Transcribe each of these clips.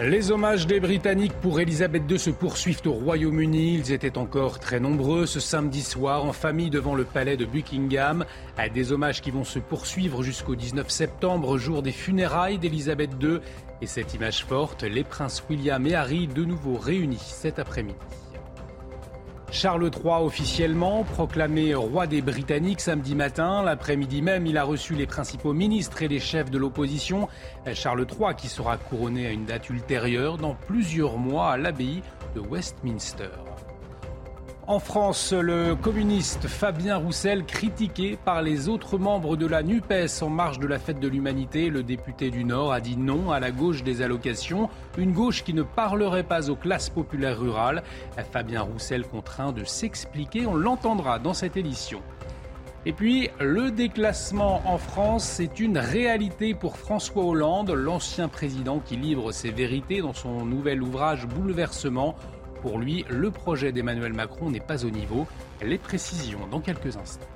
Les hommages des Britanniques pour Elisabeth II se poursuivent au Royaume-Uni. Ils étaient encore très nombreux ce samedi soir en famille devant le palais de Buckingham. Des hommages qui vont se poursuivre jusqu'au 19 septembre, jour des funérailles d'Elisabeth II. Et cette image forte, les princes William et Harry de nouveau réunis cet après-midi. Charles III officiellement proclamé roi des Britanniques samedi matin. L'après-midi même, il a reçu les principaux ministres et les chefs de l'opposition. Charles III qui sera couronné à une date ultérieure dans plusieurs mois à l'abbaye de Westminster. En France, le communiste Fabien Roussel, critiqué par les autres membres de la NUPES en marge de la fête de l'humanité, le député du Nord a dit non à la gauche des allocations, une gauche qui ne parlerait pas aux classes populaires rurales. Fabien Roussel contraint de s'expliquer, on l'entendra dans cette édition. Et puis, le déclassement en France, c'est une réalité pour François Hollande, l'ancien président qui livre ses vérités dans son nouvel ouvrage Bouleversement pour lui, le projet d'Emmanuel Macron n'est pas au niveau. Les précisions dans quelques instants.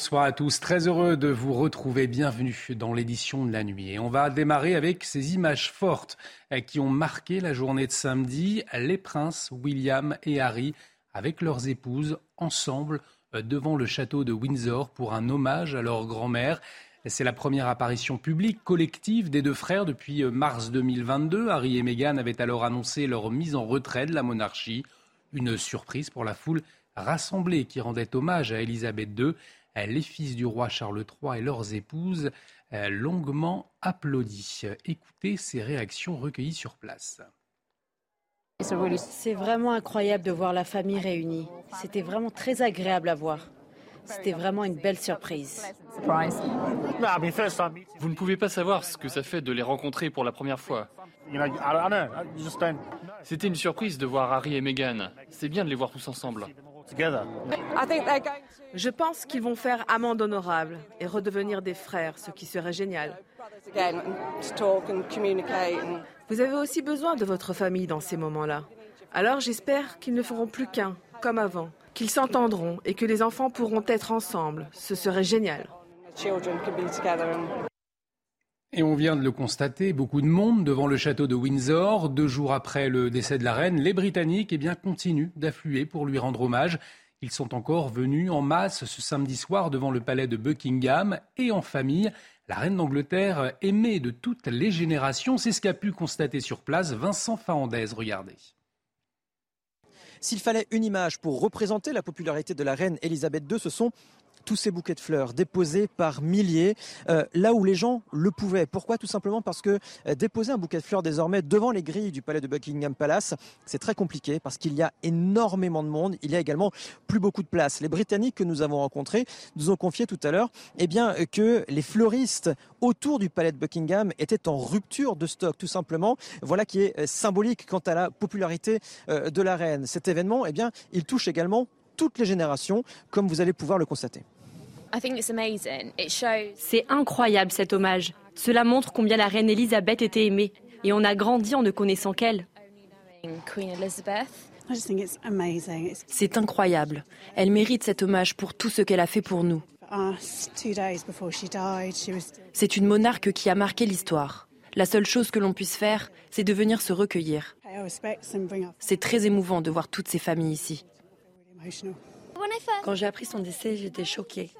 Bonsoir à tous, très heureux de vous retrouver. Bienvenue dans l'édition de la nuit. Et on va démarrer avec ces images fortes eh, qui ont marqué la journée de samedi. Les princes William et Harry, avec leurs épouses, ensemble euh, devant le château de Windsor pour un hommage à leur grand-mère. C'est la première apparition publique collective des deux frères depuis euh, mars 2022. Harry et Meghan avaient alors annoncé leur mise en retrait de la monarchie. Une surprise pour la foule rassemblée qui rendait hommage à Elisabeth II. Euh, les fils du roi Charles III et leurs épouses euh, longuement applaudis. Écoutez ces réactions recueillies sur place. C'est vraiment incroyable de voir la famille réunie. C'était vraiment très agréable à voir. C'était vraiment une belle surprise. Vous ne pouvez pas savoir ce que ça fait de les rencontrer pour la première fois. C'était une surprise de voir Harry et Meghan. C'est bien de les voir tous ensemble. Je pense qu'ils vont faire amende honorable et redevenir des frères, ce qui serait génial. Vous avez aussi besoin de votre famille dans ces moments-là. Alors j'espère qu'ils ne feront plus qu'un, comme avant, qu'ils s'entendront et que les enfants pourront être ensemble. Ce serait génial. Et on vient de le constater, beaucoup de monde devant le château de Windsor. Deux jours après le décès de la reine, les Britanniques eh bien, continuent d'affluer pour lui rendre hommage. Ils sont encore venus en masse ce samedi soir devant le palais de Buckingham et en famille. La reine d'Angleterre aimée de toutes les générations, c'est ce qu'a pu constater sur place Vincent Fahandez. Regardez. S'il fallait une image pour représenter la popularité de la reine Elisabeth II, ce sont tous ces bouquets de fleurs déposés par milliers, euh, là où les gens le pouvaient. Pourquoi? Tout simplement parce que euh, déposer un bouquet de fleurs désormais devant les grilles du palais de Buckingham Palace, c'est très compliqué parce qu'il y a énormément de monde. Il y a également plus beaucoup de place. Les Britanniques que nous avons rencontrés nous ont confié tout à l'heure eh bien, que les fleuristes autour du palais de Buckingham étaient en rupture de stock, tout simplement. Voilà qui est euh, symbolique quant à la popularité de la reine. Cet événement, eh il touche également toutes les générations, comme vous allez pouvoir le constater. C'est incroyable cet hommage. Cela montre combien la reine Elisabeth était aimée. Et on a grandi en ne connaissant qu'elle. C'est incroyable. Elle mérite cet hommage pour tout ce qu'elle a fait pour nous. C'est une monarque qui a marqué l'histoire. La seule chose que l'on puisse faire, c'est de venir se recueillir. C'est très émouvant de voir toutes ces familles ici. Quand j'ai appris son décès, j'étais choquée.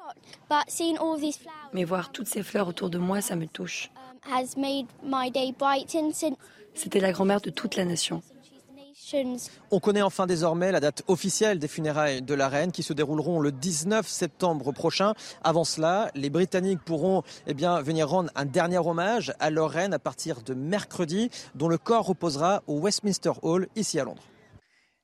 Mais voir toutes ces fleurs autour de moi, ça me touche. C'était la grand-mère de toute la nation. On connaît enfin désormais la date officielle des funérailles de la reine qui se dérouleront le 19 septembre prochain. Avant cela, les Britanniques pourront eh bien, venir rendre un dernier hommage à leur reine à partir de mercredi, dont le corps reposera au Westminster Hall, ici à Londres.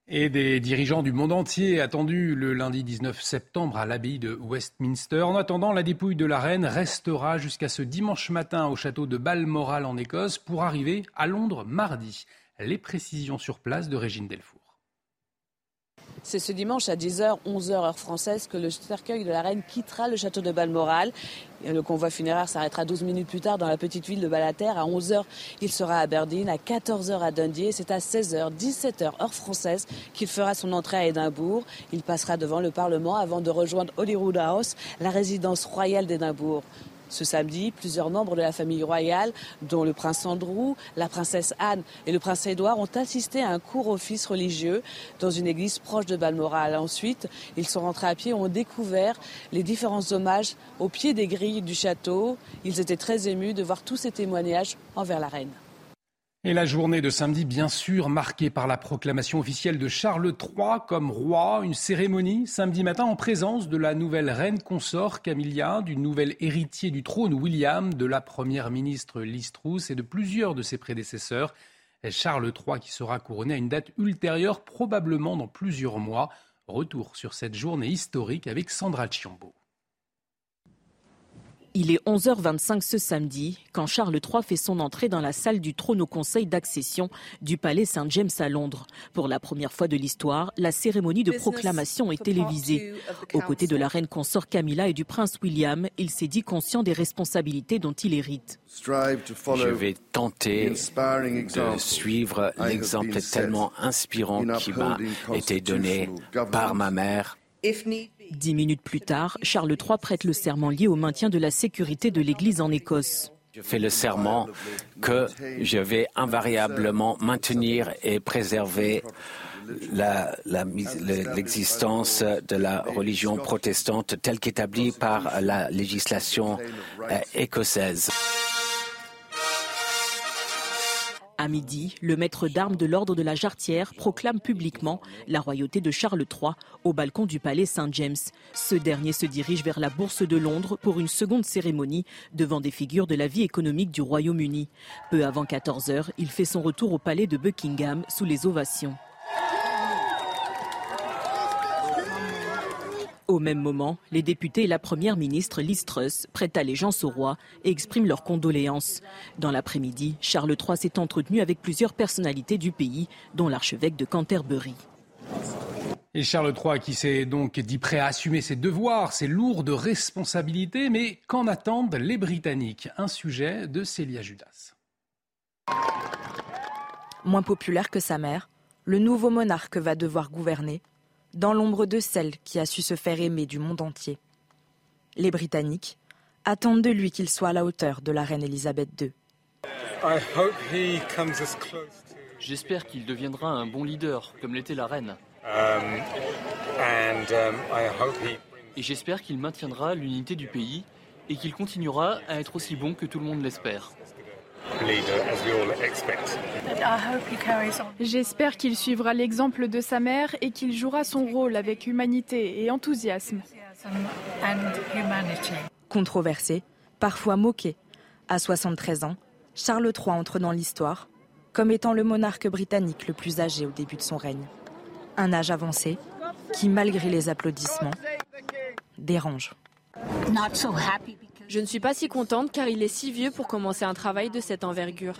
Et des dirigeants du monde entier attendus le lundi 19 septembre à l'abbaye de Westminster. En attendant, la dépouille de la reine restera jusqu'à ce dimanche matin au château de Balmoral en Écosse pour arriver à Londres mardi. Les précisions sur place de Régine Delfour. C'est ce dimanche à 10h, 11h heure française que le cercueil de la reine quittera le château de Balmoral. Le convoi funéraire s'arrêtera 12 minutes plus tard dans la petite ville de Balater. À 11h, il sera à Aberdeen, à 14h à Dundee. C'est à 16h, 17h heure française qu'il fera son entrée à Édimbourg. Il passera devant le Parlement avant de rejoindre Holyrood House, la résidence royale d'Édimbourg. Ce samedi, plusieurs membres de la famille royale, dont le prince Andrew, la princesse Anne et le prince Édouard, ont assisté à un court office religieux dans une église proche de Balmoral. Ensuite, ils sont rentrés à pied et ont découvert les différents hommages au pied des grilles du château. Ils étaient très émus de voir tous ces témoignages envers la reine. Et la journée de samedi, bien sûr, marquée par la proclamation officielle de Charles III comme roi, une cérémonie samedi matin en présence de la nouvelle reine consort Camilla, du nouvel héritier du trône William, de la première ministre Liz Truss et de plusieurs de ses prédécesseurs. Charles III qui sera couronné à une date ultérieure, probablement dans plusieurs mois. Retour sur cette journée historique avec Sandra Chiombo. Il est 11h25 ce samedi quand Charles III fait son entrée dans la salle du trône au conseil d'accession du palais Saint-James à Londres. Pour la première fois de l'histoire, la cérémonie de proclamation est télévisée. Aux côtés de la reine consort Camilla et du prince William, il s'est dit conscient des responsabilités dont il hérite. Je vais tenter de suivre l'exemple tellement inspirant qui m'a été donné par ma mère Dix minutes plus tard, Charles III prête le serment lié au maintien de la sécurité de l'Église en Écosse. Je fais le serment que je vais invariablement maintenir et préserver l'existence de la religion protestante telle qu'établie par la législation euh, écossaise. À midi, le maître d'armes de l'ordre de la Jarretière proclame publiquement la royauté de Charles III au balcon du palais Saint-James. Ce dernier se dirige vers la Bourse de Londres pour une seconde cérémonie devant des figures de la vie économique du Royaume-Uni. Peu avant 14 heures, il fait son retour au palais de Buckingham sous les ovations. Au même moment, les députés et la première ministre Liz Truss prêtent allégeance au roi et expriment leurs condoléances. Dans l'après-midi, Charles III s'est entretenu avec plusieurs personnalités du pays, dont l'archevêque de Canterbury. Et Charles III qui s'est donc dit prêt à assumer ses devoirs, ses lourdes responsabilités, mais qu'en attendent les Britanniques? Un sujet de Célia Judas. Moins populaire que sa mère, le nouveau monarque va devoir gouverner dans l'ombre de celle qui a su se faire aimer du monde entier. Les Britanniques attendent de lui qu'il soit à la hauteur de la reine Elisabeth II. J'espère qu'il deviendra un bon leader, comme l'était la reine. Um, um, et j'espère qu'il maintiendra l'unité du pays et qu'il continuera à être aussi bon que tout le monde l'espère. J'espère qu'il suivra l'exemple de sa mère et qu'il jouera son rôle avec humanité et enthousiasme. Controversé, parfois moqué, à 73 ans, Charles III entre dans l'histoire comme étant le monarque britannique le plus âgé au début de son règne. Un âge avancé qui, malgré les applaudissements, dérange. Je ne suis pas si contente car il est si vieux pour commencer un travail de cette envergure.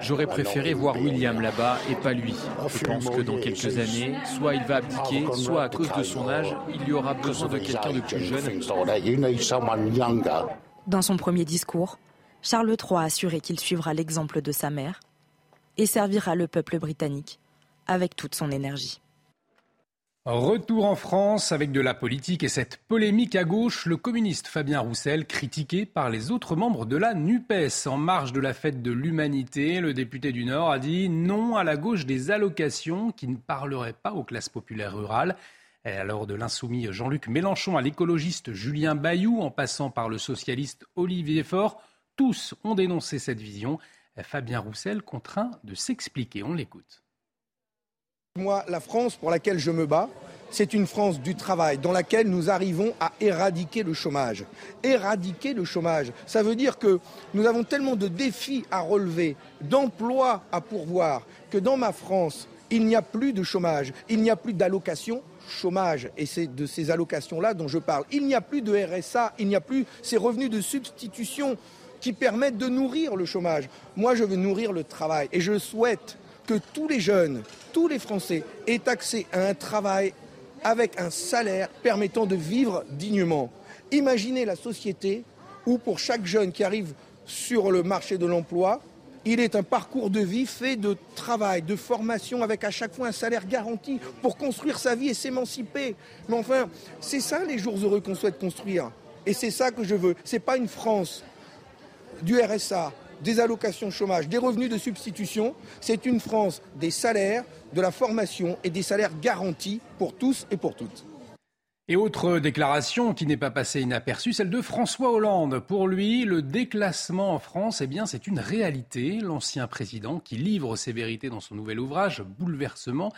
J'aurais préféré voir William là-bas et pas lui. Je pense que dans quelques années, soit il va abdiquer, soit à cause de son âge, il y aura besoin de quelqu'un de plus jeune. Dans son premier discours, Charles III a assuré qu'il suivra l'exemple de sa mère et servira le peuple britannique avec toute son énergie. Retour en France avec de la politique et cette polémique à gauche, le communiste Fabien Roussel critiqué par les autres membres de la NUPES. En marge de la fête de l'humanité, le député du Nord a dit non à la gauche des allocations qui ne parleraient pas aux classes populaires rurales. Et alors de l'insoumis Jean-Luc Mélenchon à l'écologiste Julien Bayou en passant par le socialiste Olivier Faure, tous ont dénoncé cette vision. Fabien Roussel contraint de s'expliquer. On l'écoute. Moi, la France pour laquelle je me bats, c'est une France du travail dans laquelle nous arrivons à éradiquer le chômage. Éradiquer le chômage, ça veut dire que nous avons tellement de défis à relever, d'emplois à pourvoir, que dans ma France, il n'y a plus de chômage, il n'y a plus d'allocation chômage, et c'est de ces allocations-là dont je parle. Il n'y a plus de RSA, il n'y a plus ces revenus de substitution qui permettent de nourrir le chômage. Moi, je veux nourrir le travail, et je souhaite que tous les jeunes, tous les Français aient accès à un travail avec un salaire permettant de vivre dignement. Imaginez la société où pour chaque jeune qui arrive sur le marché de l'emploi, il est un parcours de vie fait de travail, de formation, avec à chaque fois un salaire garanti pour construire sa vie et s'émanciper. Mais enfin, c'est ça les jours heureux qu'on souhaite construire. Et c'est ça que je veux. Ce n'est pas une France du RSA, des allocations chômage, des revenus de substitution. C'est une France des salaires, de la formation et des salaires garantis pour tous et pour toutes. Et autre déclaration qui n'est pas passée inaperçue, celle de François Hollande. Pour lui, le déclassement en France, eh bien, c'est une réalité. L'ancien président qui livre ses vérités dans son nouvel ouvrage Bouleversement,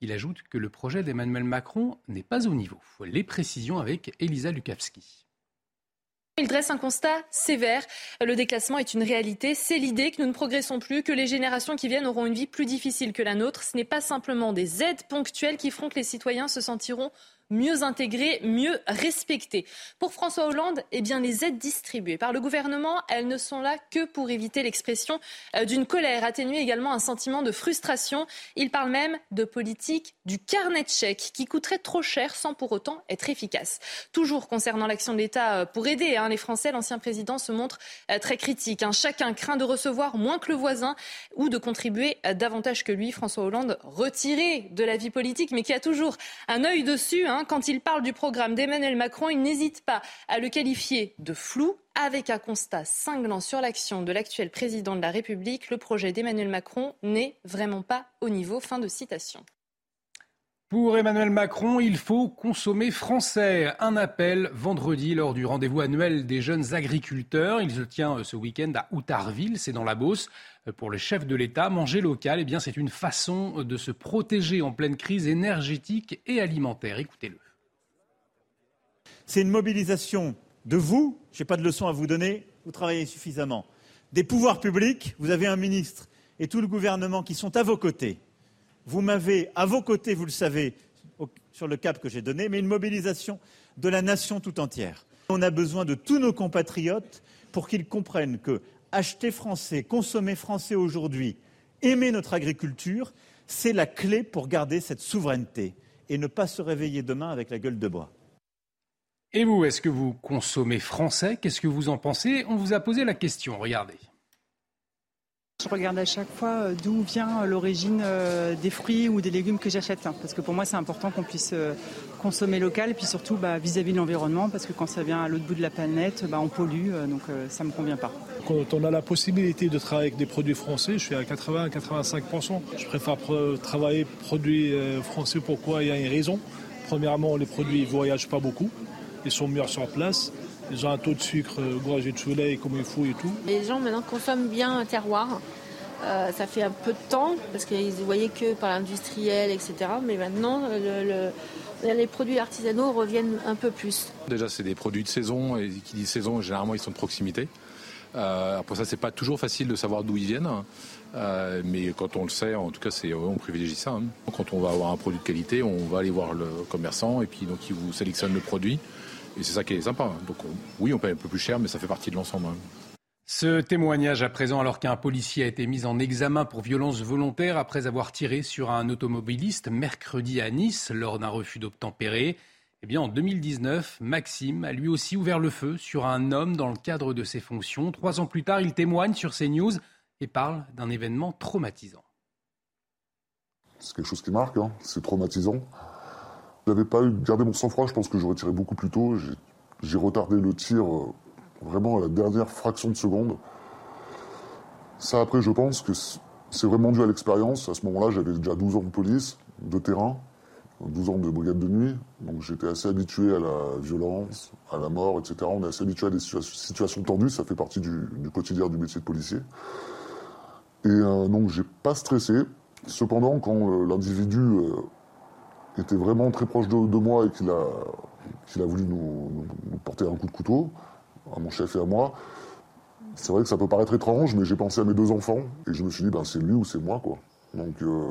il ajoute que le projet d'Emmanuel Macron n'est pas au niveau. Les précisions avec Elisa Lukavski. Il dresse un constat sévère. Le déclassement est une réalité. C'est l'idée que nous ne progressons plus, que les générations qui viennent auront une vie plus difficile que la nôtre. Ce n'est pas simplement des aides ponctuelles qui feront que les citoyens se sentiront mieux intégrés, mieux respectés. Pour François Hollande, eh bien, les aides distribuées par le gouvernement, elles ne sont là que pour éviter l'expression euh, d'une colère, atténuer également un sentiment de frustration. Il parle même de politique du carnet de chèques qui coûterait trop cher sans pour autant être efficace. Toujours concernant l'action de l'État euh, pour aider hein, les Français, l'ancien président se montre euh, très critique. Hein. Chacun craint de recevoir moins que le voisin ou de contribuer davantage que lui. François Hollande retiré de la vie politique, mais qui a toujours un œil dessus. Hein. Hein, quand il parle du programme d'Emmanuel Macron, il n'hésite pas à le qualifier de flou. Avec un constat cinglant sur l'action de l'actuel président de la République, le projet d'Emmanuel Macron n'est vraiment pas au niveau. Fin de citation. Pour Emmanuel Macron, il faut consommer français. Un appel vendredi lors du rendez-vous annuel des jeunes agriculteurs. Il se tient euh, ce week-end à Outarville, c'est dans la Beauce. Euh, pour le chef de l'État, manger local, eh bien, c'est une façon de se protéger en pleine crise énergétique et alimentaire. Écoutez-le. C'est une mobilisation de vous. Je n'ai pas de leçon à vous donner. Vous travaillez suffisamment. Des pouvoirs publics. Vous avez un ministre et tout le gouvernement qui sont à vos côtés vous m'avez à vos côtés, vous le savez, sur le cap que j'ai donné, mais une mobilisation de la nation tout entière. On a besoin de tous nos compatriotes pour qu'ils comprennent que acheter français, consommer français aujourd'hui, aimer notre agriculture, c'est la clé pour garder cette souveraineté et ne pas se réveiller demain avec la gueule de bois. Et vous, est-ce que vous consommez français? Qu'est-ce que vous en pensez? On vous a posé la question, regardez. Je regarde à chaque fois euh, d'où vient euh, l'origine euh, des fruits ou des légumes que j'achète. Parce que pour moi, c'est important qu'on puisse consommer local et puis surtout bah, vis-à-vis de l'environnement. Parce que quand ça vient à l'autre bout de la planète, bah, on pollue. Donc ça ne me convient pas. Quand on a la possibilité de travailler avec des produits français, je suis à 80-85%. Je préfère travailler produits français. Pourquoi? Il y a une raison. Premièrement, les produits ne voyagent pas beaucoup. Ils sont meilleurs sur place. Ils ont un taux de sucre gorgé de soleil comme il faut et tout. Les gens maintenant consomment bien un terroir. Euh, ça fait un peu de temps parce qu'ils ne voyaient que par l'industriel, etc. Mais maintenant, les produits artisanaux reviennent un peu plus. Déjà, c'est des produits de saison et qui dit saison, généralement, ils sont de proximité. Euh, après ça, c'est pas toujours facile de savoir d'où ils viennent. Euh, mais quand on le sait, en tout cas, c'est, on privilégie ça. Hein. Quand on va avoir un produit de qualité, on va aller voir le commerçant et puis donc il vous sélectionne le produit. Et c'est ça qui est sympa. Donc oui, on paye un peu plus cher, mais ça fait partie de l'ensemble. Hein. Ce témoignage à présent alors qu'un policier a été mis en examen pour violence volontaire après avoir tiré sur un automobiliste mercredi à Nice lors d'un refus d'obtempérer. Eh bien, en 2019, Maxime a lui aussi ouvert le feu sur un homme dans le cadre de ses fonctions. Trois ans plus tard, il témoigne sur CNews et parle d'un événement traumatisant. C'est quelque chose qui marque, hein. c'est traumatisant. Je n'avais pas gardé mon sang-froid, je pense que j'aurais tiré beaucoup plus tôt. J'ai retardé le tir euh, vraiment à la dernière fraction de seconde. Ça, après, je pense que c'est vraiment dû à l'expérience. À ce moment-là, j'avais déjà 12 ans de police, de terrain, 12 ans de brigade de nuit. Donc j'étais assez habitué à la violence, à la mort, etc. On est assez habitué à des situations tendues. Ça fait partie du, quotidien du métier de policier. Et euh, donc j'ai pas stressé. Cependant, quand l'individu était vraiment très proche de, moi et qu'il a, a voulu nous, porter un coup de couteau, à mon chef et à moi, c'est vrai que ça peut paraître étrange, mais j'ai pensé à mes deux enfants et je me suis dit, ben, c'est lui ou c'est moi. quoi. Donc euh,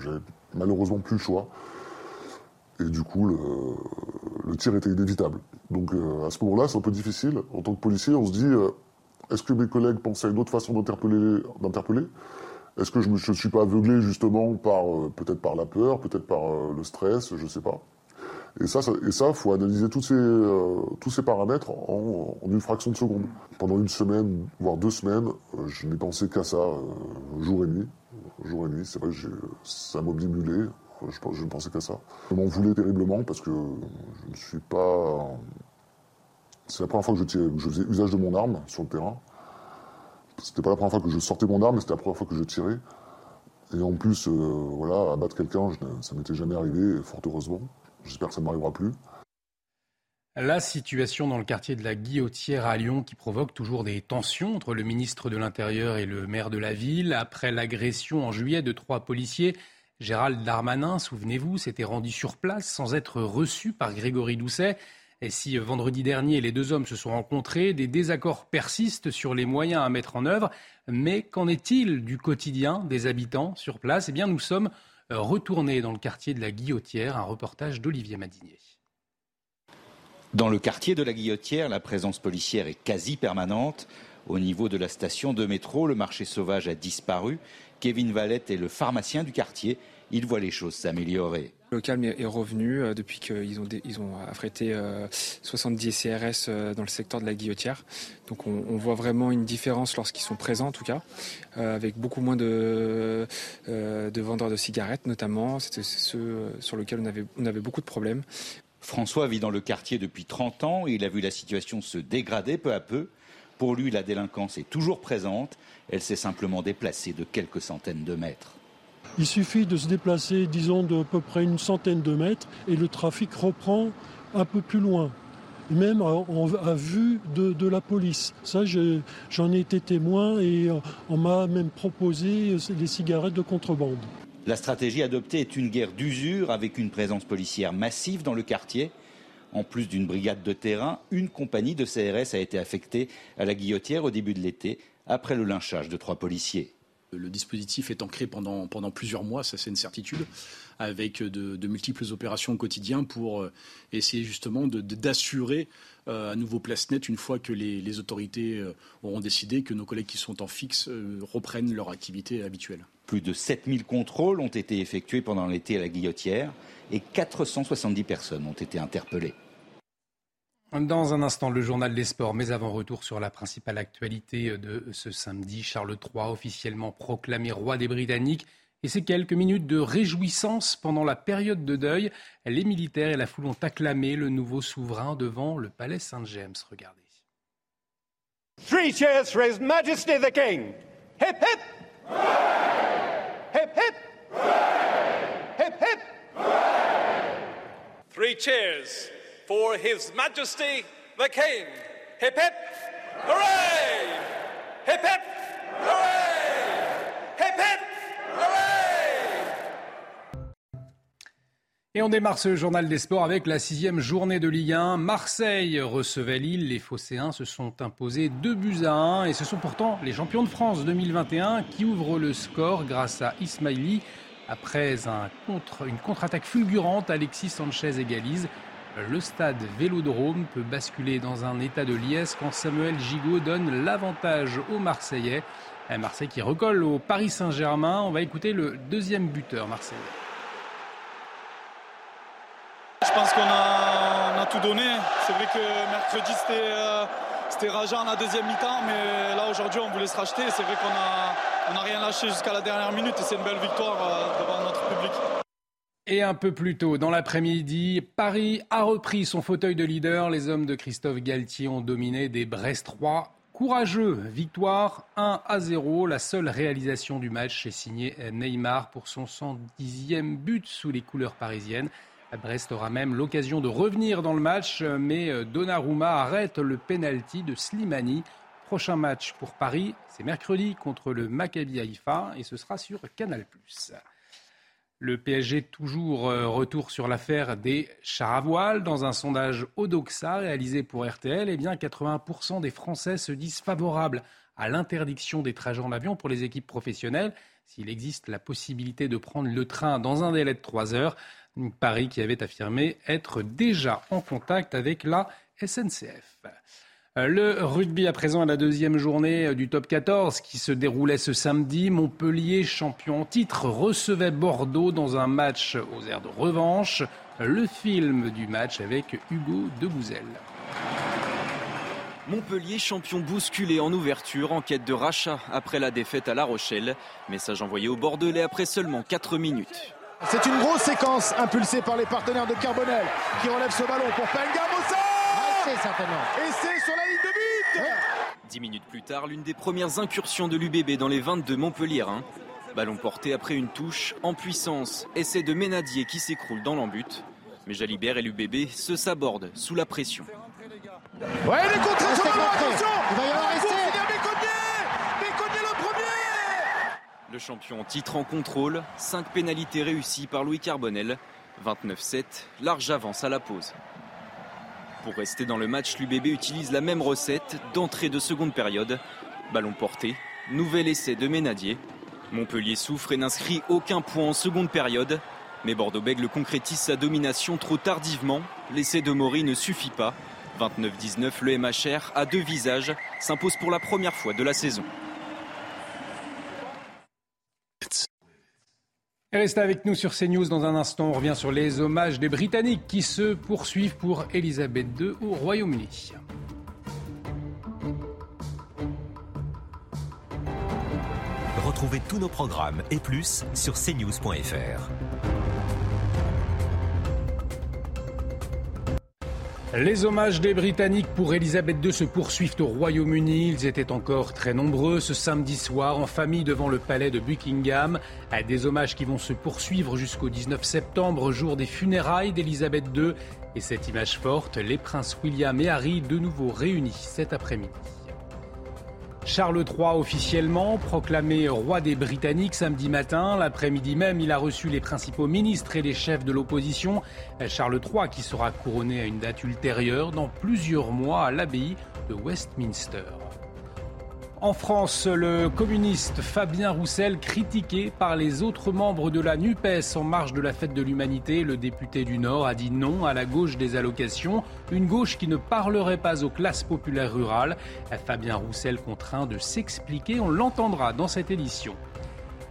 j'avais malheureusement plus le choix. Et du coup, le, tir était inévitable. Donc euh, à ce moment-là, c'est un peu difficile. En tant que policier, on se dit, euh, est-ce que mes collègues pensaient à une autre façon d'interpeller? Est-ce que je ne suis pas aveuglé justement par peut-être par la peur, peut-être par le stress, je ne sais pas. Et ça, il et ça, faut analyser tous ces, euh, tous ces paramètres en, une fraction de seconde. Pendant une semaine, voire deux semaines, euh, je n'ai pensé qu'à ça, euh, jour et nuit. Jour et nuit, c'est vrai ça m'obstinulait. Je, je ne pensais qu'à ça. Je m'en voulais terriblement parce que je ne suis pas. C'est la première fois que je faisais usage de mon arme sur le terrain. C'était pas la première fois que je sortais mon arme, c'était la première fois que je tirais. Et en plus, voilà, abattre quelqu'un, ça m'était jamais arrivé, fort heureusement. J'espère que ça ne m'arrivera plus. La situation dans le quartier de la Guillotière à Lyon qui provoque toujours des tensions entre le ministre de l'Intérieur et le maire de la ville. Après l'agression en juillet de trois policiers, Gérald Darmanin, souvenez-vous, s'était rendu sur place sans être reçu par Grégory Doucet. Et si vendredi dernier les deux hommes se sont rencontrés, des désaccords persistent sur les moyens à mettre en œuvre. Mais qu'en est-il du quotidien des habitants sur place? Eh bien, nous sommes euh, retourner dans le quartier de la Guillotière. Un reportage d'Olivier Madinier. Dans le quartier de la Guillotière, la présence policière est quasi permanente. Au niveau de la station de métro, le marché sauvage a disparu. Kevin Valette est le pharmacien du quartier. Il voit les choses s'améliorer. Le calme est revenu euh, depuis qu'ils ont, affrété 70 CRS euh, dans le secteur de la guillotière. Donc on, voit vraiment une différence lorsqu'ils sont présents en tout cas, euh, avec beaucoup moins de, de vendeurs de cigarettes notamment. C'était ceux sur lesquels on avait, on avait beaucoup de problèmes. François vit dans le quartier depuis 30 ans et il a vu la situation se dégrader peu à peu. Pour lui, la délinquance est toujours présente. Elle s'est simplement déplacée de quelques centaines de mètres. Il suffit de se déplacer, disons, de à peu près une centaine de mètres et le trafic reprend un peu plus loin, même à, vue de, la police. Ça, j'en ai, été témoin et euh, on m'a même proposé les cigarettes de contrebande. La stratégie adoptée est une guerre d'usure avec une présence policière massive dans le quartier. En plus d'une brigade de terrain, une compagnie de CRS a été affectée à la guillotière au début de l'été, après le lynchage de trois policiers. Le dispositif est ancré pendant, pendant plusieurs mois, ça c'est une certitude, avec de, multiples opérations au quotidien pour euh, essayer justement d'assurer de, euh, à nouveau place nette une fois que les, autorités euh, auront décidé que nos collègues qui sont en fixe reprennent leur activité habituelle. Plus de 7000 contrôles ont été effectués pendant l'été à la Guillotière et 470 personnes ont été interpellées. Dans un instant, le journal des sports, mais avant retour sur la principale actualité de ce samedi, Charles III officiellement proclamé roi des Britanniques et ces quelques minutes de réjouissance pendant la période de deuil. Les militaires et la foule ont acclamé le nouveau souverain devant le palais Saint-James. Regardez. Three cheers for His Majesty the King. Hip hip. Hip hip. Hip hip. Three cheers for His Majesty the King. Hip hip, hooray! Hip hip, hooray! Hip hip, hooray! Et on démarre ce journal des sports avec la sixième journée de Ligue 1. Marseille recevait Lille. Les Phocéens se sont imposés 2 buts à 1 et ce sont pourtant les champions de France 2021 qui ouvrent le score grâce à Ismaili. Après une contre-attaque fulgurante, Alexis Sanchez égalise le stade Vélodrome peut basculer dans un état de liesse quand Samuel Gigot donne l'avantage aux Marseillais. Marseille qui recolle au Paris Saint-Germain. On va écouter le deuxième buteur marseillais. Je pense qu'on a, tout donné. C'est vrai que mercredi c'était euh, rageant la deuxième mi-temps, mais là aujourd'hui on voulait se racheter. C'est vrai qu'on n'a rien lâché jusqu'à la dernière minute et c'est une belle victoire euh, devant notre public. Et un peu plus tôt, dans l'après-midi, Paris a repris son fauteuil de leader. Les hommes de Christophe Galtier ont dominé des Brestois courageux. Victoire 1 à 0. La seule réalisation du match est signée Neymar pour son 110e but sous les couleurs parisiennes. Brest aura même l'occasion de revenir dans le match, mais Donnarumma arrête le penalty de Slimani Prochain match pour Paris, c'est mercredi contre le Maccabi Haïfa et ce sera sur Canal+. Le PSG toujours euh, retour sur l'affaire des chars à voile. Dans un sondage Odoxa réalisé pour RTL, eh bien 80% des Français se disent favorables à l'interdiction des trajets en avion pour les équipes professionnelles s'il existe la possibilité de prendre le train dans un délai de 3 heures. Paris qui avait affirmé être déjà en contact avec la SNCF. Euh, le rugby à présent à la deuxième journée euh, du top 14 qui se déroulait ce samedi. Montpellier, champion en titre, recevait Bordeaux dans un match aux airs de revanche. Le film du match avec Hugo de Bouzel. Montpellier, champion bousculé en ouverture, en quête de rachat après la défaite à La Rochelle. Message envoyé au Bordelais après seulement 4 minutes. C'est une grosse séquence impulsée par les partenaires de Carbonel qui relève ce ballon pour Et c'est sur la ligne de but Dix minutes plus tard, l'une des premières incursions de l'UBB dans les 22 Montpellier. Ballon porté après une touche, en puissance, essai de Ménadier qui s'écroule dans l'embut. Mais Jalibert et l'UBB se sabordent sous la pression. Ouais, il est sur ballon, attention Il va y avoir rester le premier Le champion titre en contrôle, 5 pénalités réussies par Louis Carbonel. 29-7, large avance à la pause. Pour rester dans le match, l'UBB utilise la même recette d'entrée de seconde période. Ballon porté, nouvel essai de Ménadier. Montpellier souffre et n'inscrit aucun point en seconde période. Mais Bordeaux-Bègles concrétise sa domination trop tardivement. L'essai de Maury ne suffit pas. 29-19, le MHR à deux visages s'impose pour la première fois de la saison. Restez avec nous sur CNews dans un instant. On revient sur les hommages des Britanniques qui se poursuivent pour Elisabeth II au Royaume-Uni. Retrouvez tous nos programmes et plus sur cnews.fr. Les hommages des Britanniques pour Elisabeth II se poursuivent au Royaume-Uni. Ils étaient encore très nombreux ce samedi soir en famille devant le palais de Buckingham. Des hommages qui vont se poursuivre jusqu'au 19 septembre, jour des funérailles d'Elisabeth II. Et cette image forte, les princes William et Harry de nouveau réunis cet après-midi. Charles III officiellement proclamé roi des Britanniques samedi matin. L'après-midi même, il a reçu les principaux ministres et les chefs de l'opposition. Charles III qui sera couronné à une date ultérieure dans plusieurs mois à l'abbaye de Westminster. En France, le communiste Fabien Roussel, critiqué par les autres membres de la NUPES en marge de la fête de l'humanité, le député du Nord a dit non à la gauche des allocations, une gauche qui ne parlerait pas aux classes populaires rurales. Fabien Roussel contraint de s'expliquer, on l'entendra dans cette édition.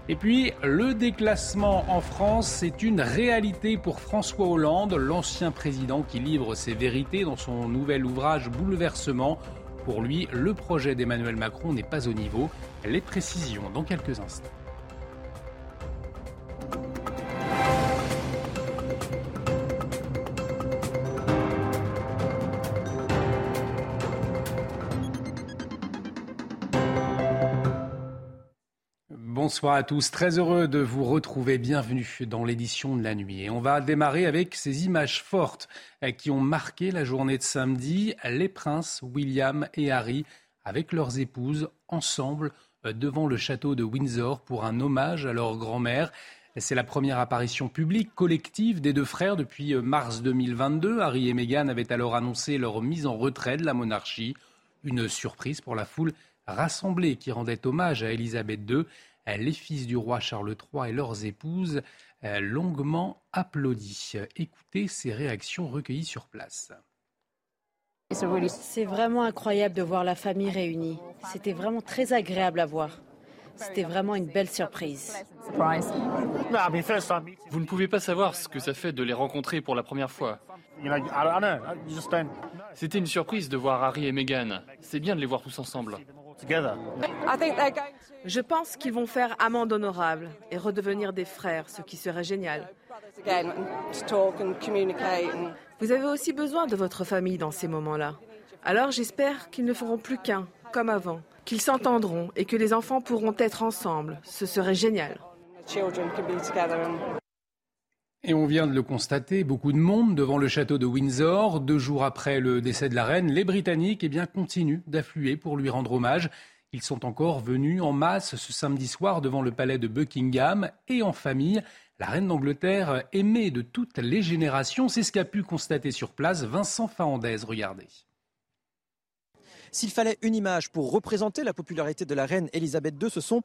Et puis, le déclassement en France, c'est une réalité pour François Hollande, l'ancien président qui livre ses vérités dans son nouvel ouvrage Bouleversement pour lui, le projet d'Emmanuel Macron n'est pas au niveau. Les précisions dans quelques instants. Bonsoir à tous, très heureux de vous retrouver. Bienvenue dans l'édition de la nuit. Et on va démarrer avec ces images fortes eh, qui ont marqué la journée de samedi. Les princes William et Harry avec leurs épouses ensemble euh, devant le château de Windsor pour un hommage à leur grand-mère. C'est la première apparition publique collective des deux frères depuis euh, mars 2022. Harry et Meghan avaient alors annoncé leur mise en retrait de la monarchie. Une surprise pour la foule rassemblée qui rendait hommage à Elisabeth II. Euh, les fils du roi Charles III et leurs épouses euh, longuement applaudis. Écoutez ces réactions recueillies sur place. C'est vraiment incroyable de voir la famille réunie. C'était vraiment très agréable à voir. C'était vraiment une belle surprise. Vous ne pouvez pas savoir ce que ça fait de les rencontrer pour la première fois. C'était une surprise de voir Harry et Meghan. C'est bien de les voir tous ensemble. Je pense qu'ils vont faire amende honorable et redevenir des frères, ce qui serait génial. Vous avez aussi besoin de votre famille dans ces moments-là. Alors j'espère qu'ils ne feront plus qu'un, comme avant, qu'ils s'entendront et que les enfants pourront être ensemble. Ce serait génial. Et on vient de le constater, beaucoup de monde devant le château de Windsor. Deux jours après le décès de la reine, les Britanniques eh bien, continuent d'affluer pour lui rendre hommage. Ils sont encore venus en masse ce samedi soir devant le palais de Buckingham et en famille. La reine d'Angleterre aimée de toutes les générations, c'est ce qu'a pu constater sur place Vincent Fahandez. Regardez. S'il fallait une image pour représenter la popularité de la reine Elisabeth II, ce sont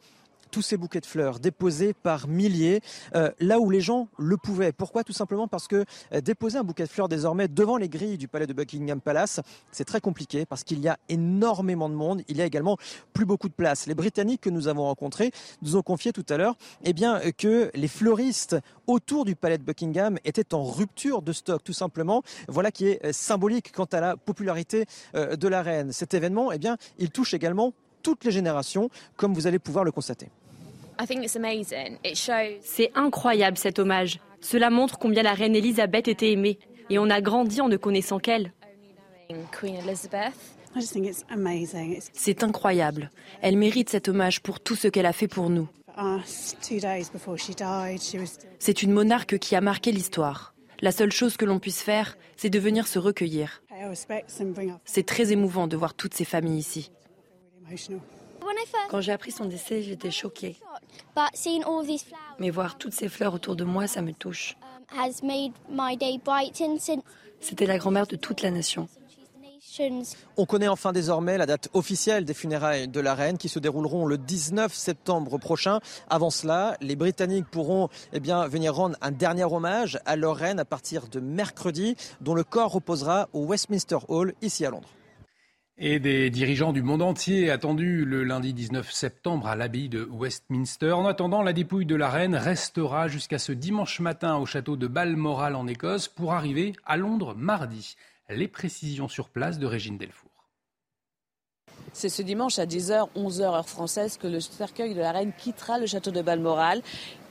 tous ces bouquets de fleurs déposés par milliers euh, là où les gens le pouvaient. Pourquoi? Tout simplement parce que euh, déposer un bouquet de fleurs désormais devant les grilles du palais de Buckingham Palace, c'est très compliqué parce qu'il y a énormément de monde. Il y a également plus beaucoup de place. Les Britanniques que nous avons rencontrés nous ont confié tout à l'heure eh bien, que les fleuristes autour du palais de Buckingham étaient en rupture de stock, tout simplement. Voilà qui est euh, symbolique quant à la popularité de la reine. Cet événement, eh il touche également toutes les générations, comme vous allez pouvoir le constater. C'est incroyable cet hommage. Cela montre combien la reine Elisabeth était aimée. Et on a grandi en ne connaissant qu'elle. C'est incroyable. Elle mérite cet hommage pour tout ce qu'elle a fait pour nous. C'est une monarque qui a marqué l'histoire. La seule chose que l'on puisse faire, c'est de venir se recueillir. C'est très émouvant de voir toutes ces familles ici. Quand j'ai appris son décès, j'étais choquée. Mais voir toutes ces fleurs autour de moi, ça me touche. C'était la grand-mère de toute la nation. On connaît enfin désormais la date officielle des funérailles de la reine qui se dérouleront le 19 septembre prochain. Avant cela, les Britanniques pourront eh bien, venir rendre un dernier hommage à leur reine à partir de mercredi, dont le corps reposera au Westminster Hall ici à Londres et des dirigeants du monde entier attendus le lundi 19 septembre à l'abbaye de Westminster. En attendant, la dépouille de la reine restera jusqu'à ce dimanche matin au château de Balmoral en Écosse pour arriver à Londres mardi. Les précisions sur place de Régine Delfour. C'est ce dimanche à 10h, 11h heure française que le cercueil de la reine quittera le château de Balmoral.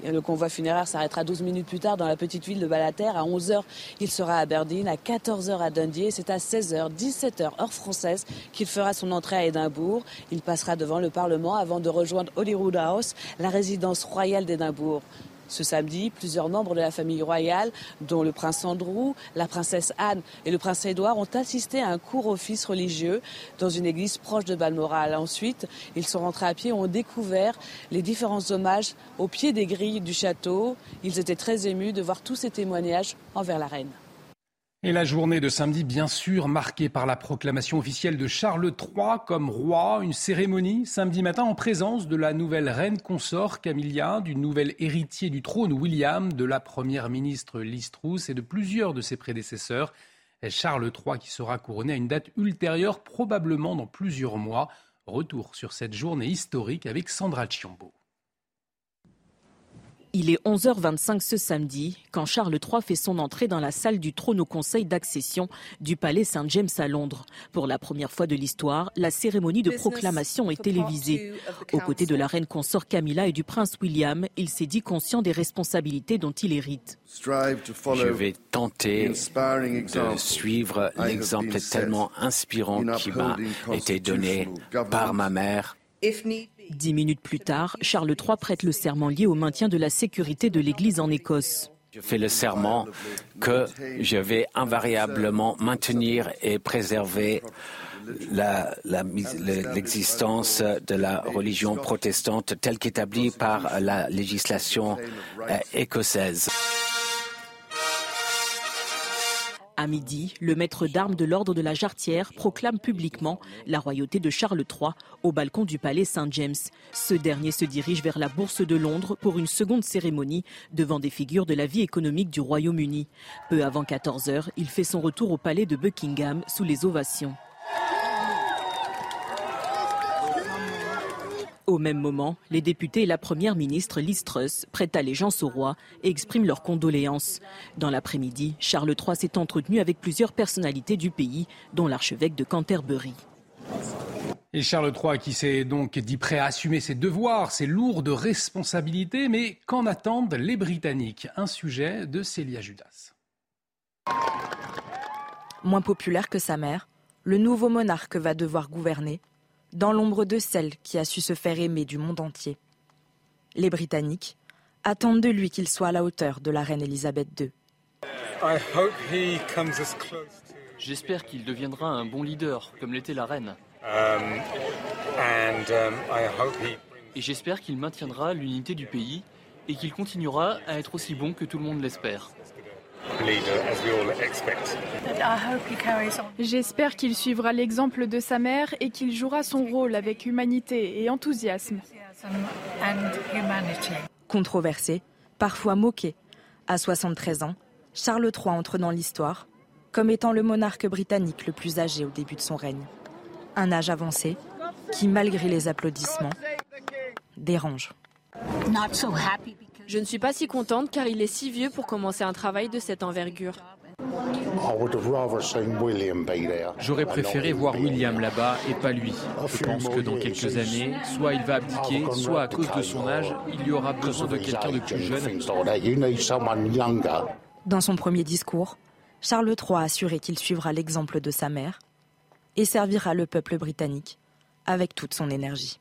le convoi funéraire s'arrêtera 12 minutes plus tard dans la petite ville de Balater. À 11h, il sera à Aberdeen, à 14h à Dundee c'est à 16h, 17h heure française qu'il fera son entrée à Édimbourg. Il passera devant le Parlement avant de rejoindre Holyrood House, la résidence royale d'Édimbourg. Ce samedi, plusieurs membres de la famille royale, dont le prince Andrew, la princesse Anne et le prince Édouard, ont assisté à un court office religieux dans une église proche de Balmoral. Ensuite, ils sont rentrés à pied et ont découvert les différents hommages au pied des grilles du château. Ils étaient très émus de voir tous ces témoignages envers la reine. Et la journée de samedi, bien sûr, marquée par la proclamation officielle de Charles III comme roi, une cérémonie samedi matin en présence de la nouvelle reine consort Camilla, du nouvel héritier du trône William, de la première ministre Liz et de plusieurs de ses prédécesseurs. Charles III qui sera couronné à une date ultérieure, probablement dans plusieurs mois. Retour sur cette journée historique avec Sandra Chiombo. Il est 11h25 ce samedi quand Charles III fait son entrée dans la salle du trône au conseil d'accession du palais Saint-James à Londres. Pour la première fois de l'histoire, la cérémonie de proclamation est télévisée. Aux côtés de la reine consort Camilla et du prince William, il s'est dit conscient des responsabilités dont il hérite. Je vais tenter de suivre l'exemple tellement inspirant qui m'a été donné par ma mère Dix minutes plus tard, Charles III prête le serment lié au maintien de la sécurité de l'Église en Écosse. Je fais le serment que je vais invariablement maintenir et préserver l'existence de la religion protestante telle qu'établie par la législation euh, écossaise. À midi, le maître d'armes de l'ordre de la Jarretière proclame publiquement la royauté de Charles III au balcon du palais Saint-James. Ce dernier se dirige vers la Bourse de Londres pour une seconde cérémonie devant des figures de la vie économique du Royaume-Uni. Peu avant 14 heures, il fait son retour au palais de Buckingham sous les ovations. Au même moment, les députés et la première ministre Liz Truss prêtent allégeance au roi et expriment leurs condoléances. Dans l'après-midi, Charles III s'est entretenu avec plusieurs personnalités du pays, dont l'archevêque de Canterbury. Et Charles III qui s'est donc dit prêt à assumer ses devoirs, ses lourdes responsabilités, mais qu'en attendent les Britanniques? Un sujet de Célia Judas. Moins populaire que sa mère, le nouveau monarque va devoir gouverner dans l'ombre de celle qui a su se faire aimer du monde entier. Les Britanniques attendent de lui qu'il soit à la hauteur de la reine Elisabeth II. J'espère qu'il deviendra un bon leader, comme l'était la reine. Um, um, et j'espère qu'il maintiendra l'unité du pays et qu'il continuera à être aussi bon que tout le monde l'espère. J'espère qu'il suivra l'exemple de sa mère et qu'il jouera son rôle avec humanité et enthousiasme. Controversé, parfois moqué, à 73 ans, Charles III entre dans l'histoire comme étant le monarque britannique le plus âgé au début de son règne. Un âge avancé qui, malgré les applaudissements, dérange. Je ne suis pas si contente car il est si vieux pour commencer un travail de cette envergure. J'aurais préféré voir William là-bas et pas lui. Je pense que dans quelques années, soit il va abdiquer, soit à cause de son âge, il y aura besoin de quelqu'un de plus jeune. Dans son premier discours, Charles III a assuré qu'il suivra l'exemple de sa mère et servira le peuple britannique avec toute son énergie.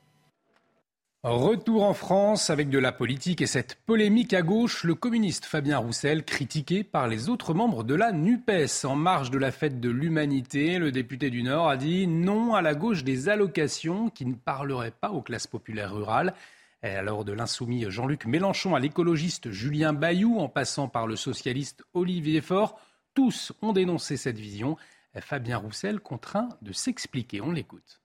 Retour en France avec de la politique et cette polémique à gauche, le communiste Fabien Roussel critiqué par les autres membres de la NUPES. En marge de la fête de l'humanité, le député du Nord a dit non à la gauche des allocations qui ne parleraient pas aux classes populaires rurales. Et alors de l'insoumis Jean-Luc Mélenchon à l'écologiste Julien Bayou en passant par le socialiste Olivier Faure, tous ont dénoncé cette vision. Fabien Roussel contraint de s'expliquer. On l'écoute.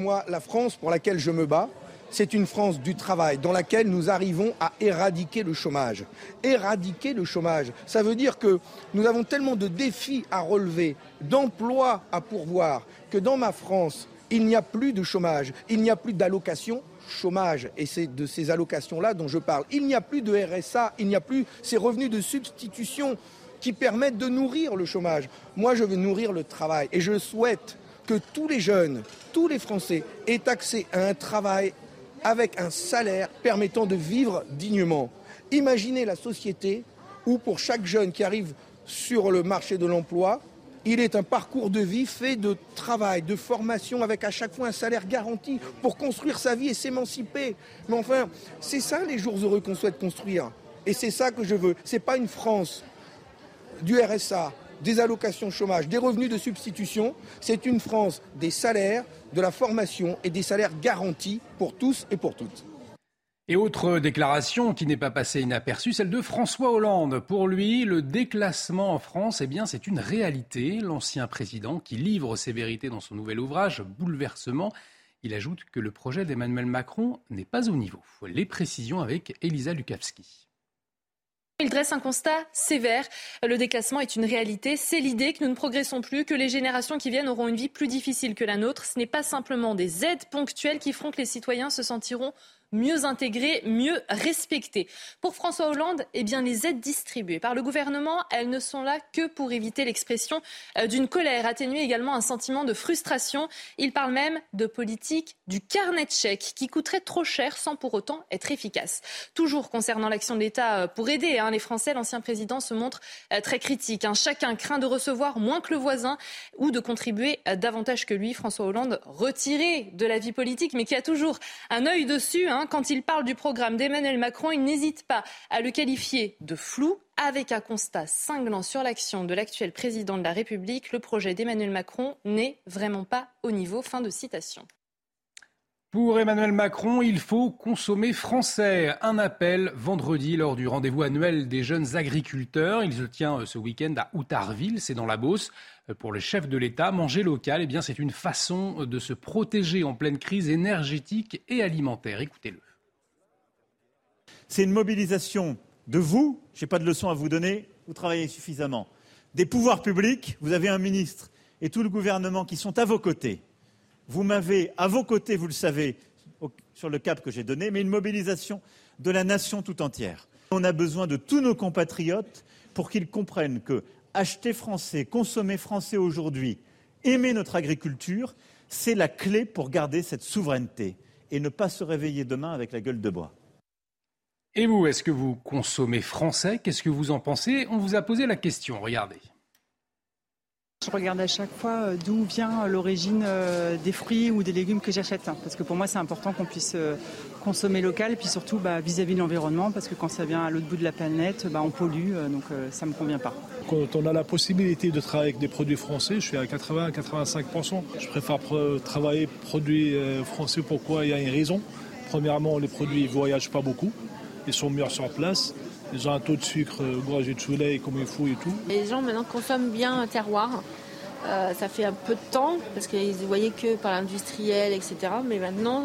Moi, la France pour laquelle je me bats, c'est une France du travail dans laquelle nous arrivons à éradiquer le chômage. Éradiquer le chômage, ça veut dire que nous avons tellement de défis à relever, d'emplois à pourvoir, que dans ma France, il n'y a plus de chômage, il n'y a plus d'allocation chômage. Et c'est de ces allocations-là dont je parle. Il n'y a plus de RSA, il n'y a plus ces revenus de substitution qui permettent de nourrir le chômage. Moi, je veux nourrir le travail et je souhaite que tous les jeunes, tous les Français aient accès à un travail avec un salaire permettant de vivre dignement. Imaginez la société où pour chaque jeune qui arrive sur le marché de l'emploi, il est un parcours de vie fait de travail, de formation, avec à chaque fois un salaire garanti pour construire sa vie et s'émanciper. Mais enfin, c'est ça les jours heureux qu'on souhaite construire. Et c'est ça que je veux. Ce n'est pas une France du RSA, des allocations chômage, des revenus de substitution. C'est une France des salaires, de la formation et des salaires garantis pour tous et pour toutes. Et autre déclaration qui n'est pas passée inaperçue, celle de François Hollande. Pour lui, le déclassement en France, eh bien, c'est une réalité. L'ancien président qui livre ses vérités dans son nouvel ouvrage, Bouleversement, il ajoute que le projet d'Emmanuel Macron n'est pas au niveau. Les précisions avec Elisa Lukavski. Il dresse un constat sévère. Le déclassement est une réalité. C'est l'idée que nous ne progressons plus, que les générations qui viennent auront une vie plus difficile que la nôtre. Ce n'est pas simplement des aides ponctuelles qui feront que les citoyens se sentiront mieux intégrés, mieux respectés. Pour François Hollande, eh bien, les aides distribuées par le gouvernement, elles ne sont là que pour éviter l'expression euh, d'une colère, atténuer également un sentiment de frustration. Il parle même de politique du carnet de chèques qui coûterait trop cher sans pour autant être efficace. Toujours concernant l'action de l'État euh, pour aider hein, les Français, l'ancien président se montre euh, très critique. Hein. Chacun craint de recevoir moins que le voisin ou de contribuer davantage que lui. François Hollande retiré de la vie politique, mais qui a toujours un œil dessus. Hein, quand il parle du programme d'Emmanuel Macron, il n'hésite pas à le qualifier de flou, avec un constat cinglant sur l'action de l'actuel président de la République. Le projet d'Emmanuel Macron n'est vraiment pas au niveau. Fin de citation. Pour Emmanuel Macron, il faut consommer français. Un appel vendredi lors du rendez-vous annuel des jeunes agriculteurs. Il se tient euh, ce week-end à Outarville, c'est dans la Beauce. Euh, pour le chef de l'État, manger local, eh bien, c'est une façon de se protéger en pleine crise énergétique et alimentaire. Écoutez-le. C'est une mobilisation de vous. Je n'ai pas de leçon à vous donner. Vous travaillez suffisamment. Des pouvoirs publics. Vous avez un ministre et tout le gouvernement qui sont à vos côtés vous m'avez à vos côtés, vous le savez, sur le cap que j'ai donné, mais une mobilisation de la nation tout entière. On a besoin de tous nos compatriotes pour qu'ils comprennent que acheter français, consommer français aujourd'hui, aimer notre agriculture, c'est la clé pour garder cette souveraineté et ne pas se réveiller demain avec la gueule de bois. Et vous, est-ce que vous consommez français? Qu'est-ce que vous en pensez? On vous a posé la question, regardez. Je regarde à chaque fois euh, d'où vient l'origine euh, des fruits ou des légumes que j'achète. Parce que pour moi, c'est important qu'on puisse euh, consommer local. Puis surtout bah, vis-à-vis de l'environnement. Parce que quand ça vient à l'autre bout de la planète, bah, on pollue. Donc ça ne me convient pas. Quand on a la possibilité de travailler avec des produits français, je suis à 80-85%. Je préfère travailler produits français. Pourquoi? Il y a une raison. Premièrement, les produits ne voyagent pas beaucoup. Ils sont meilleurs sur place. Ils ont un taux de sucre gorgé de soleil comme il faut et tout. Les gens maintenant consomment bien un terroir. Euh, ça fait un peu de temps parce qu'ils ne voyaient que par l'industriel, etc. Mais maintenant,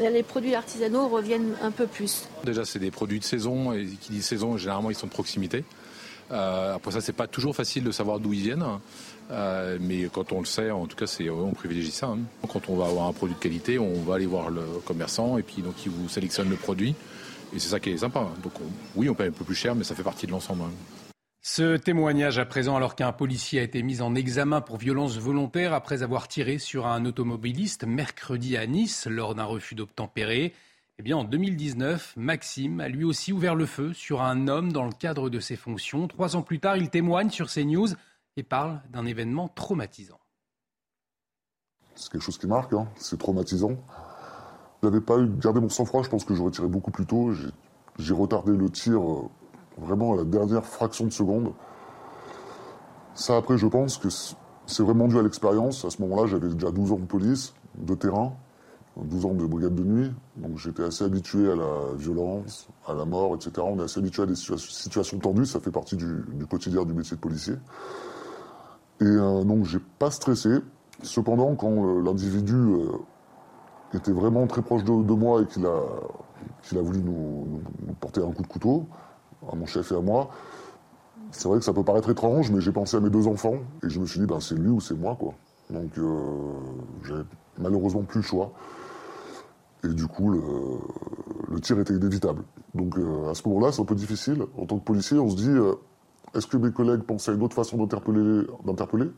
les produits artisanaux reviennent un peu plus. Déjà, c'est des produits de saison et qui dit saison, généralement, ils sont de proximité. Euh, après ça, c'est pas toujours facile de savoir d'où ils viennent. Euh, mais quand on le sait, en tout cas, c'est, on privilégie ça. Hein. Quand on va avoir un produit de qualité, on va aller voir le commerçant et puis donc il vous sélectionne le produit. Et c'est ça qui est sympa. Donc oui, on paye un peu plus cher, mais ça fait partie de l'ensemble. Hein. Ce témoignage à présent alors qu'un policier a été mis en examen pour violence volontaire après avoir tiré sur un automobiliste mercredi à Nice lors d'un refus d'obtempérer. Eh bien, en 2019, Maxime a lui aussi ouvert le feu sur un homme dans le cadre de ses fonctions. Trois ans plus tard, il témoigne sur CNews et parle d'un événement traumatisant. C'est quelque chose qui marque, hein. c'est traumatisant n'avais pas gardé mon sang-froid, je pense que j'aurais tiré beaucoup plus tôt. J'ai retardé le tir euh, vraiment à la dernière fraction de seconde. Ça, après, je pense que c'est vraiment dû à l'expérience. À ce moment-là, j'avais déjà 12 ans de police, de terrain, 12 ans de brigade de nuit. Donc j'étais assez habitué à la violence, à la mort, etc. On est assez habitué à des situations tendues. Ça fait partie du, quotidien du métier de policier. Et euh, donc, j'ai pas stressé. Cependant, quand euh, l'individu était vraiment très proche de, moi et qu'il a, a voulu nous, porter un coup de couteau, à mon chef et à moi, c'est vrai que ça peut paraître étrange, mais j'ai pensé à mes deux enfants et je me suis dit, ben, c'est lui ou c'est moi. Quoi. Donc euh, j'ai malheureusement plus le choix. Et du coup, le, tir était inévitable. Donc euh, à ce moment-là, c'est un peu difficile. En tant que policier, on se dit, euh, est-ce que mes collègues pensaient à une autre façon d'interpeller?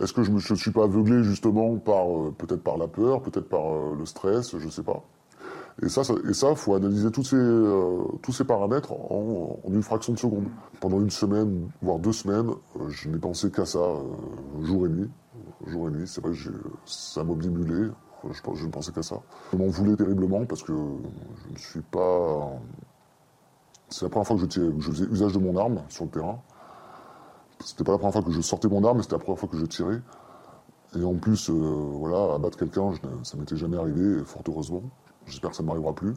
Est-ce que je ne suis pas aveuglé justement par euh, peut-être par la peur, peut-être par euh, le stress, je ne sais pas. Et ça, et ça, faut analyser tous ces euh, tous ces paramètres en, une fraction de seconde. Pendant une semaine, voire deux semaines, je n'ai pensé qu'à ça, jour et nuit, jour et nuit. C'est vrai ça m'obnibulait. Je, je ne pensais qu'à ça. Je m'en voulais terriblement parce que je ne suis pas. C'est la première fois que je faisais usage de mon arme sur le terrain. C'était pas la première fois que je sortais mon arme, c'était la première fois que je tirais. Et en plus, euh, voilà, abattre quelqu'un, ça m'était jamais arrivé, fort heureusement. J'espère que ça ne m'arrivera plus.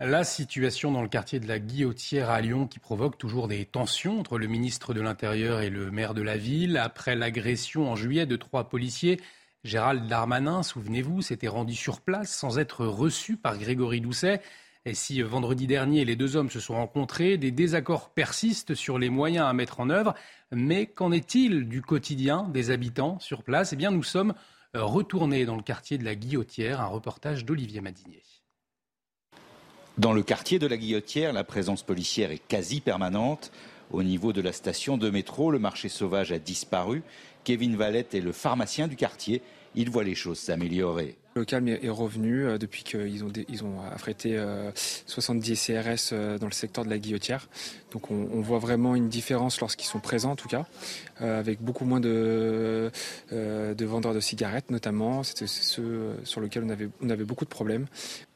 La situation dans le quartier de la Guillotière à Lyon qui provoque toujours des tensions entre le ministre de l'Intérieur et le maire de la ville. Après l'agression en juillet de trois policiers, Gérald Darmanin, souvenez-vous, s'était rendu sur place sans être reçu par Grégory Doucet. Et si euh, vendredi dernier les deux hommes se sont rencontrés, des désaccords persistent sur les moyens à mettre en œuvre. Mais qu'en est-il du quotidien des habitants sur place? Eh bien, nous sommes euh, retournés dans le quartier de la Guillotière, un reportage d'Olivier Madinier. Dans le quartier de la Guillotière, la présence policière est quasi permanente. Au niveau de la station de métro, le marché sauvage a disparu. Kevin Valette est le pharmacien du quartier. Il voit les choses s'améliorer. Le calme est revenu euh, depuis qu'ils ont, ils ont affrété 70 CRS euh, dans le secteur de la guillotière. Donc on, voit vraiment une différence lorsqu'ils sont présents en tout cas, euh, avec beaucoup moins de, de vendeurs de cigarettes notamment. C'était ceux sur lesquels on avait, on avait beaucoup de problèmes.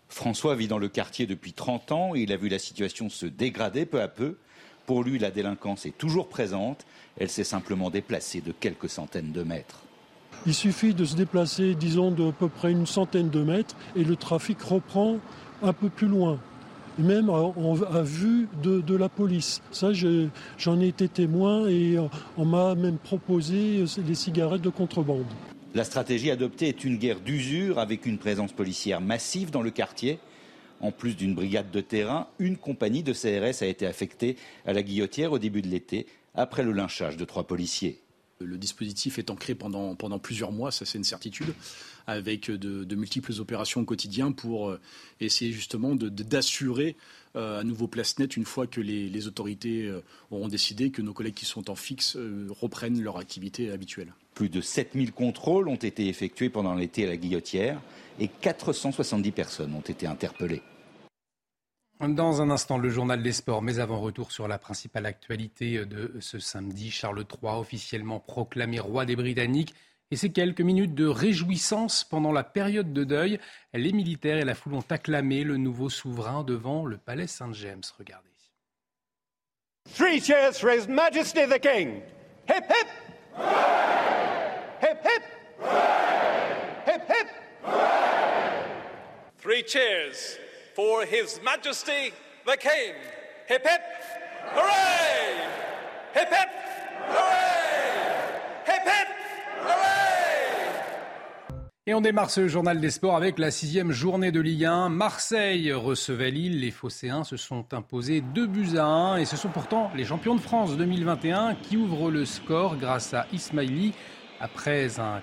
François vit dans le quartier depuis 30 ans et il a vu la situation se dégrader peu à peu. Pour lui, la délinquance est toujours présente. Elle s'est simplement déplacée de quelques centaines de mètres. Il suffit de se déplacer, disons, de à peu près une centaine de mètres et le trafic reprend un peu plus loin, même à, vue de, la police. Ça, j'en ai été témoin et euh, on m'a même proposé des cigarettes de contrebande. La stratégie adoptée est une guerre d'usure avec une présence policière massive dans le quartier. En plus d'une brigade de terrain, une compagnie de CRS a été affectée à la guillotière au début de l'été, après le lynchage de trois policiers. Le dispositif est ancré pendant, pendant plusieurs mois, ça c'est une certitude, avec de, multiples opérations au quotidien pour euh, essayer justement d'assurer euh, à nouveau place nette une fois que les, autorités euh, auront décidé que nos collègues qui sont en fixe reprennent leur activité habituelle. Plus de 7000 contrôles ont été effectués pendant l'été à la Guillotière et 470 personnes ont été interpellées. Dans un instant, le journal des sports, mais avant retour sur la principale actualité de ce samedi, Charles III officiellement proclamé roi des Britanniques et ces quelques minutes de réjouissance pendant la période de deuil. Les militaires et la foule ont acclamé le nouveau souverain devant le palais Saint-James. Regardez. Three cheers for His Majesty the King. Hip hip. Hip hip. Hip hip. Three cheers for His Majesty the King. Hip. Hooray! Hip hip. Hooray! Hip. Et on démarre ce journal des sports avec la sixième journée de Ligue 1. Marseille recevait Lille. Les Phocéens se sont imposés 2 buts à 1 et ce sont pourtant les champions de France 2021 qui ouvrent le score grâce à Ismaili. Après un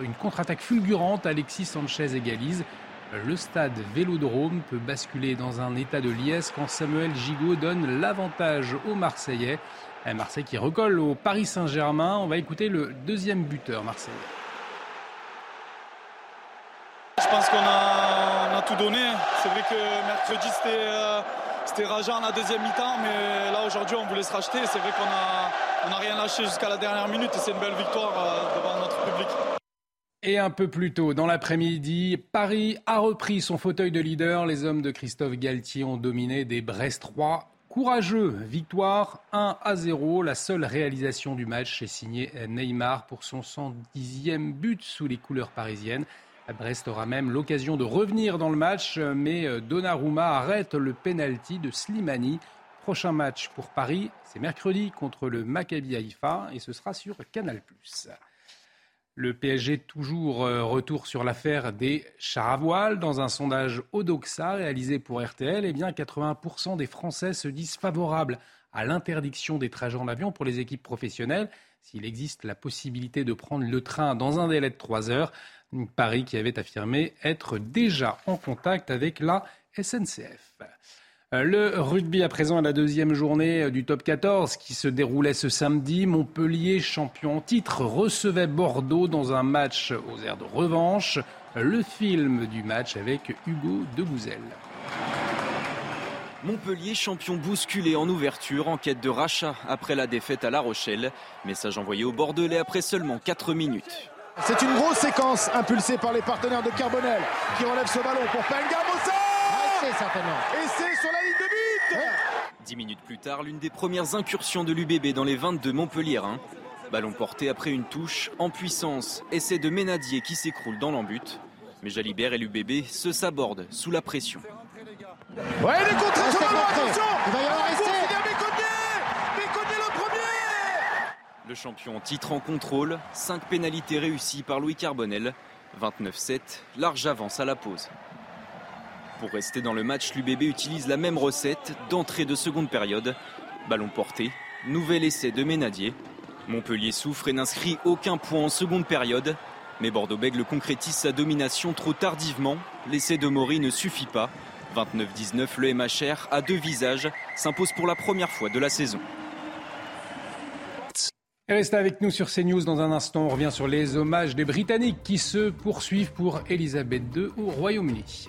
une contre-attaque fulgurante, Alexis Sanchez égalise. Le stade Vélodrome peut basculer dans un état de liesse quand Samuel Gigot donne l'avantage aux Marseillais. Marseille qui recolle au Paris Saint-Germain. On va écouter le deuxième buteur marseillais. Je pense qu'on a, tout donné. C'est vrai que mercredi c'était euh, rageant la deuxième mi-temps, mais là aujourd'hui on voulait se racheter. C'est vrai qu'on n'a rien lâché jusqu'à la dernière minute et c'est une belle victoire euh, devant notre public. Et un peu plus tôt, dans l'après-midi, Paris a repris son fauteuil de leader. Les hommes de Christophe Galtier ont dominé des Brestois courageux. Victoire 1 à 0. La seule réalisation du match est signée Neymar pour son 110e but sous les couleurs parisiennes. Brest aura même l'occasion de revenir dans le match, mais Donnarumma arrête le penalty de Slimani. Prochain match pour Paris, c'est mercredi contre le Maccabi Haïfa et ce sera sur Canal+. Le PSG toujours euh, retour sur l'affaire des chars à voile. Dans un sondage Odoxa réalisé pour RTL, eh bien 80% des Français se disent favorables à l'interdiction des trajets en avion pour les équipes professionnelles s'il existe la possibilité de prendre le train dans un délai de 3 heures. Paris qui avait affirmé être déjà en contact avec la SNCF. Euh, le rugby à présent à la deuxième journée du top 14 qui se déroulait ce samedi. Montpellier, champion en titre, recevait Bordeaux dans un match aux airs de revanche. Le film du match avec Hugo Debouzel. Montpellier, champion bousculé en ouverture, en quête de rachat après la défaite à La Rochelle. Message envoyé au Bordelais après seulement 4 minutes. C'est une grosse séquence impulsée par les partenaires de Carbonel qui relève ce ballon pour Pengamosa Et c'est sur la ligne de but Dix minutes plus tard, l'une des premières incursions de l'UBB dans les 22 Montpellier. Ballon porté après une touche, en puissance, essai de Ménadier qui s'écroule dans l'embut. Mais Jalibert et l'UBB se sabordent sous la pression. Ouais, il est contré sur ballon, attention Il va y avoir rester Le champion titre en contrôle, 5 pénalités réussies par Louis Carbonel, 29-7, large avance à la pause. Pour rester dans le match, l'UBB utilise la même recette d'entrée de seconde période. Ballon porté, nouvel essai de Ménadier. Montpellier souffre et n'inscrit aucun point en seconde période. Mais Bordeaux-Bègles concrétise sa domination trop tardivement. L'essai de Maury ne suffit pas. 29-19, le MHR à deux visages s'impose pour la première fois de la saison. Restez avec nous sur CNews dans un instant. On revient sur les hommages des Britanniques qui se poursuivent pour Elisabeth II au Royaume-Uni.